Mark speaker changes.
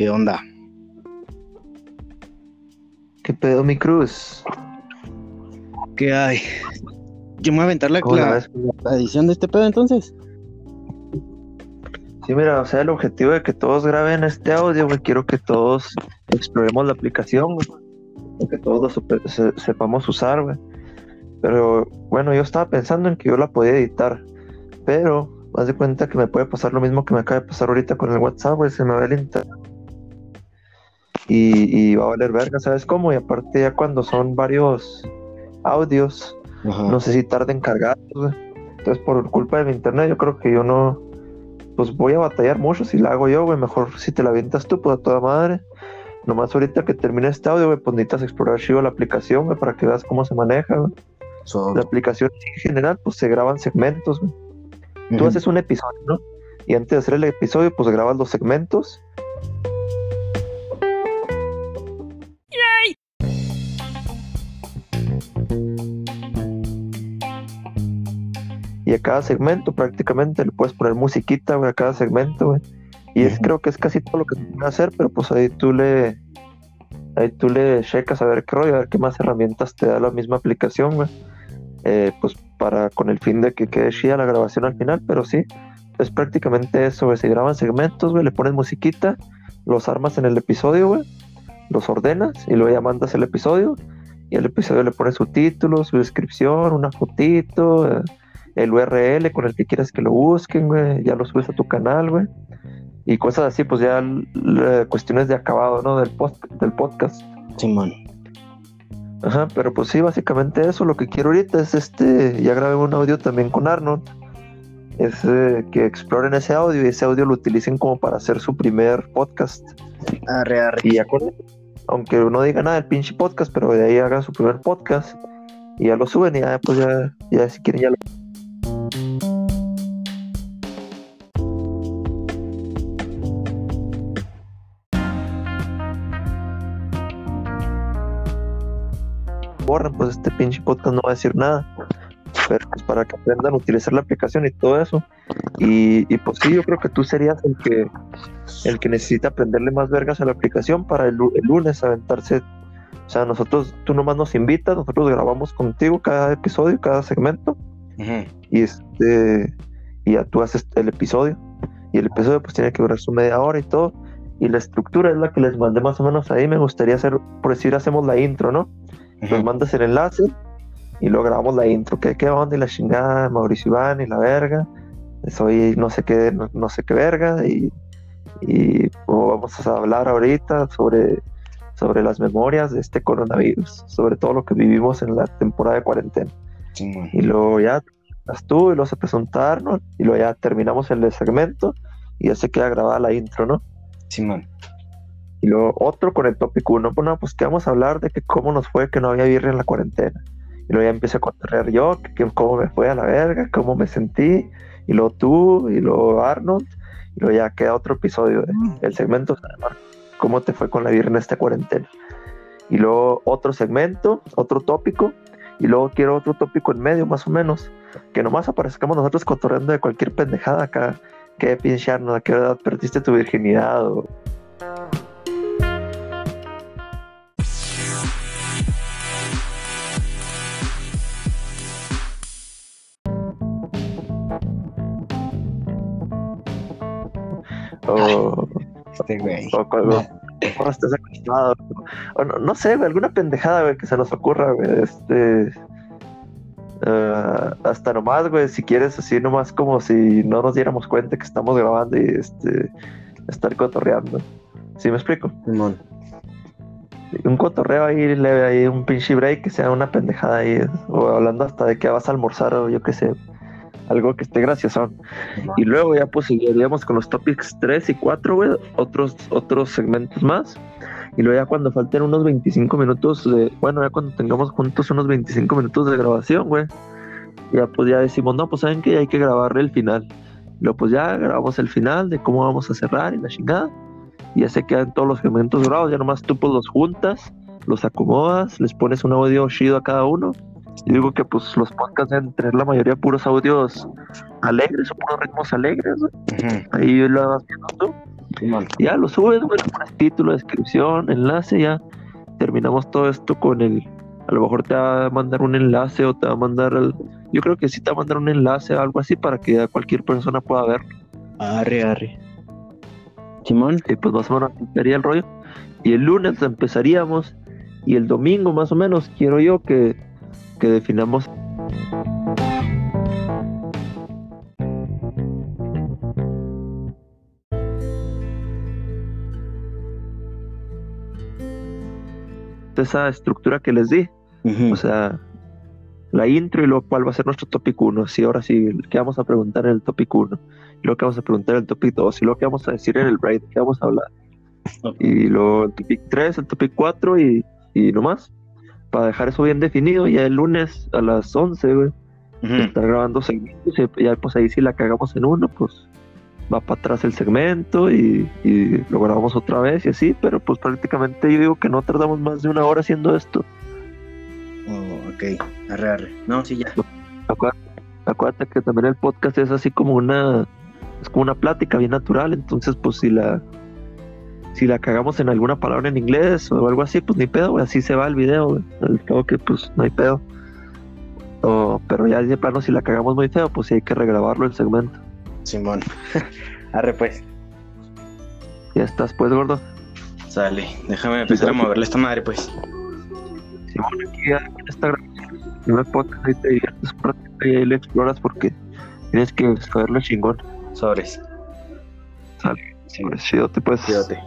Speaker 1: ¿Qué onda?
Speaker 2: ¿Qué pedo, mi cruz?
Speaker 1: ¿Qué hay? Yo me voy a aventar la,
Speaker 2: ¿Cómo la
Speaker 1: edición de este pedo entonces.
Speaker 2: Sí, mira, o sea, el objetivo de que todos graben este audio, güey, quiero que todos exploremos la aplicación, güey. Que todos lo se- sepamos usar, güey. Pero, bueno, yo estaba pensando en que yo la podía editar, pero, haz de cuenta que me puede pasar lo mismo que me acaba de pasar ahorita con el WhatsApp, güey, se me va el internet. Y, y va a valer verga, ¿sabes cómo? Y aparte ya cuando son varios audios,
Speaker 1: Ajá.
Speaker 2: no sé si tarda en cargar, güey. Entonces, por culpa de mi internet, yo creo que yo no. Pues voy a batallar mucho si la hago yo, güey. Mejor si te la avientas tú, pues a toda madre. Nomás ahorita que termine este audio, güey, pues necesitas explorar chido la aplicación, güey, para que veas cómo se maneja, güey.
Speaker 1: So-
Speaker 2: La aplicación en general, pues se graban segmentos, güey. Tú
Speaker 1: Ujú.
Speaker 2: haces un episodio, ¿no? Y antes de hacer el episodio, pues grabas los segmentos. Y a cada segmento prácticamente le puedes poner musiquita, güey, a cada segmento, güey. Y es creo que es casi todo lo que se puede hacer, pero pues ahí tú le ahí tú le checas a ver qué rollo, a ver qué más herramientas te da la misma aplicación, güey. Eh, pues para con el fin de que quede chida la grabación al final, pero sí, es prácticamente eso, güey. Se graban segmentos, güey, le pones musiquita, los armas en el episodio, güey, los ordenas y luego ya mandas el episodio y al episodio le pones su título, su descripción, una fotito, eh, el URL con el que quieras que lo busquen, güey, ya lo subes a tu canal, güey. Y cosas así, pues ya cuestiones de acabado, ¿no? Del, post, del podcast.
Speaker 1: Simón.
Speaker 2: Ajá, pero pues sí, básicamente eso. Lo que quiero ahorita es este. Ya grabé un audio también con Arnold. Es eh, que exploren ese audio y ese audio lo utilicen como para hacer su primer podcast.
Speaker 1: Arre, arre.
Speaker 2: Y ya con aunque no diga nada del pinche podcast, pero de ahí hagan su primer podcast y ya lo suben y ya, pues ya, ya si quieren ya lo. Borran, pues este pinche podcast no va a decir nada. Pero pues para que aprendan a utilizar la aplicación y todo eso. Y, y pues sí, yo creo que tú serías el que el que necesita aprenderle más vergas a la aplicación para el, el lunes aventarse. O sea, nosotros, tú nomás nos invitas, nosotros grabamos contigo cada episodio, cada segmento,
Speaker 1: Ujú.
Speaker 2: y este y ya tú haces el episodio. Y el episodio pues tiene que durar su media hora y todo. Y la estructura es la que les mandé más o menos ahí. Me gustaría hacer, por decir, hacemos la intro, ¿no? Nos mandas el enlace y luego grabamos la intro. ¿Qué, qué onda? Y la chingada, Mauricio Iván y la verga. Soy no sé qué, no, no sé qué verga. Y, y pues, vamos a hablar ahorita sobre, sobre las memorias de este coronavirus, sobre todo lo que vivimos en la temporada de cuarentena. Y luego ya tú y luego se presenta Arnold y luego ya terminamos el segmento y ya se queda grabada la intro, ¿no?
Speaker 1: Simón.
Speaker 2: Y luego otro con el tópico uno, pues no, pues que vamos a hablar de que cómo nos fue que no había birria en la cuarentena. Y luego ya empiezo a contar yo, que, que cómo me fue a la verga, cómo me sentí, y luego tú, y luego Arnold, y luego ya queda otro episodio. de- El segmento ¿Cómo te fue con la birria en esta cuarentena? Y luego otro segmento, otro tópico, y luego quiero otro tópico en medio más o menos, que nomás aparezcamos nosotros cotorreando de cualquier pendejada acá. ¿Qué pinche Arnold? ¿A qué edad perdiste tu virginidad? O,
Speaker 1: Este güey.
Speaker 2: o cuando cuando estás acostado. O no, no sé, güey, alguna pendejada, güey, que se nos ocurra, güey. Este. ah, hasta nomás, güey, si quieres, así nomás como si no nos diéramos cuenta que estamos grabando y este. estar cotorreando. ¿Sí me explico? Un cotorreo ahí leve, ahí un pinche break que sea una pendejada ahí. O hablando hasta de que vas a almorzar o yo qué sé. Algo que esté gracioso. Y luego ya pues seguiríamos con los topics 3 y 4, güey, otros, otros segmentos más. Y luego ya cuando falten unos 25 minutos de, bueno, ya cuando tengamos juntos unos 25 minutos de grabación, güey, ya pues ya decimos, no, pues saben que hay que grabarle el final. Luego pues ya grabamos el final de cómo vamos a cerrar y la chingada. Y ya se quedan todos los segmentos grabados, ya nomás tú pues los juntas, los acomodas, les pones un audio chido a cada uno. Y digo que pues los podcasts deben tener la mayoría puros audios alegres o puros ritmos alegres, güey. Ahí lo vas viendo tú.
Speaker 1: Simón.
Speaker 2: Ya lo subes, güey, le pones título, descripción, enlace, ya terminamos todo esto con el. A lo mejor te va a mandar un enlace o te va a mandar el. Yo creo que sí te va a mandar un enlace o algo así para que ya cualquier persona pueda ver.
Speaker 1: Arre, arre. Simón.
Speaker 2: Y pues más o menos sería el rollo. Y el lunes empezaríamos. Y el domingo más o menos quiero yo que, que definamos esa estructura que les di. O sea, la intro y luego cuál va a ser nuestro topic 1. Sí, ahora sí, ¿qué vamos a preguntar en el topic 1? Y luego qué vamos a preguntar en el topic 2. Y luego qué vamos a decir en el break, qué vamos a hablar. Y luego el topic 3, el topic 4 y, y no más. Para dejar eso bien definido, ya el lunes a las 11, güey, estar grabando segmentos. Y ya pues ahí si la cagamos en uno, pues va para atrás el segmento y, y lo grabamos otra vez y así. Pero pues prácticamente yo digo que no tardamos más de una hora haciendo esto.
Speaker 1: Oh, ok. Arre, arre. No, sí, ya.
Speaker 2: Acuérdate, acuérdate que también el podcast es así como una es como una plática bien natural, entonces pues si la si la cagamos en alguna palabra en inglés o algo así, pues ni pedo, güey, así se va el video, güey. Al cabo que pues no hay pedo. O- pero ya de plano si la cagamos muy feo, pues sí hay que regrabarlo el segmento.
Speaker 1: Simón. Arre, pues.
Speaker 2: Ya estás pues gordo.
Speaker 1: Sale. Déjame empezar a moverle esta madre, pues.
Speaker 2: Simón aquí ya en esta grabación, el primer podcast ahí te diviertes un ratito y ahí le exploras porque tienes que saberlo chingón.
Speaker 1: Sobres.
Speaker 2: Sale.
Speaker 1: Sí.
Speaker 2: Pues te puedes.
Speaker 1: Cuídate.